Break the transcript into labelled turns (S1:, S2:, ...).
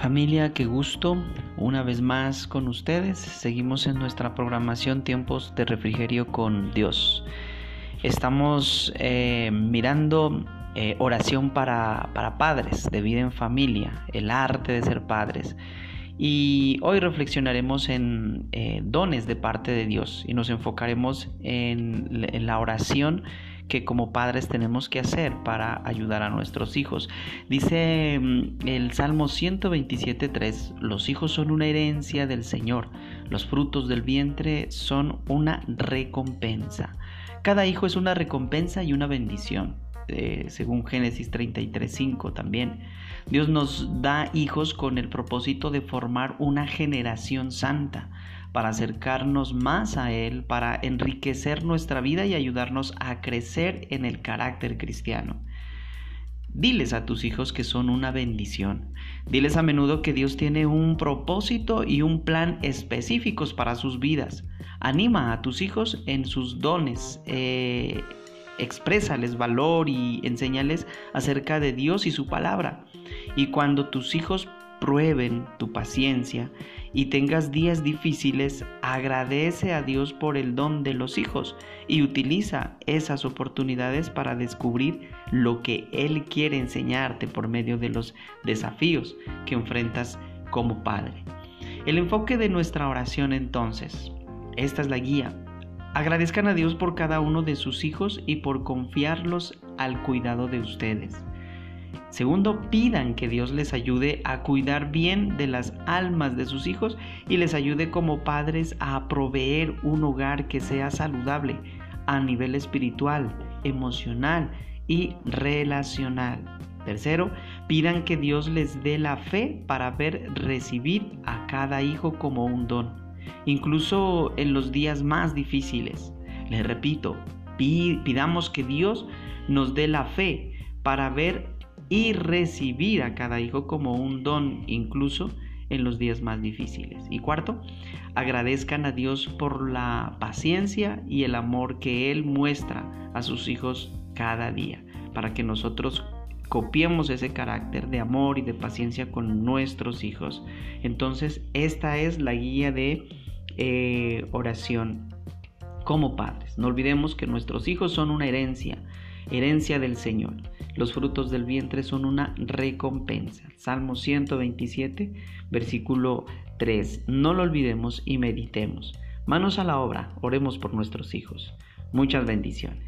S1: Familia, qué gusto una vez más con ustedes. Seguimos en nuestra programación Tiempos de Refrigerio con Dios. Estamos eh, mirando eh, oración para, padres, de vida en familia, el arte de ser padres. Y hoy reflexionaremos en eh, dones de parte de Dios y nos enfocaremos en la oración que como padres tenemos que hacer para ayudar a nuestros hijos. Dice mm, el Salmo 127.3, los hijos son una herencia del Señor, los frutos del vientre son una recompensa. Cada hijo es una recompensa y una bendición. Eh, según Génesis 33.5 también. Dios nos da hijos con el propósito de formar una generación santa para acercarnos más a Él, para enriquecer nuestra vida y ayudarnos a crecer en el carácter cristiano. Diles a tus hijos que son una bendición. Diles a menudo que Dios tiene un propósito y un plan específicos para sus vidas. Anima a tus hijos en sus dones. Eh, exprésales valor y enséñales acerca de Dios y su palabra. Y cuando tus hijos prueben tu paciencia y tengas días difíciles, agradece a Dios por el don de los hijos y utiliza esas oportunidades para descubrir lo que Él quiere enseñarte por medio de los desafíos que enfrentas como padre. El enfoque de nuestra oración entonces, esta es la guía. Agradezcan a Dios por cada uno de sus hijos y por confiarlos al cuidado de ustedes. Segundo, pidan que Dios les ayude a cuidar bien de las almas de sus hijos y les ayude como padres a proveer un hogar que sea saludable a nivel espiritual, emocional y relacional. Tercero, pidan que Dios les dé la fe para ver recibir a cada hijo como un don, incluso en los días más difíciles. Les repito, pidamos que Dios nos dé la fe para ver y recibir a cada hijo como un don incluso en los días más difíciles. Y cuarto, agradezcan a Dios por la paciencia y el amor que Él muestra a sus hijos cada día, para que nosotros copiemos ese carácter de amor y de paciencia con nuestros hijos. Entonces, esta es la guía de eh, oración como padres. No olvidemos que nuestros hijos son una herencia herencia del Señor. Los frutos del vientre son una recompensa. Salmo 127, versículo 3. No lo olvidemos y meditemos. Manos a la obra, oremos por nuestros hijos. Muchas bendiciones.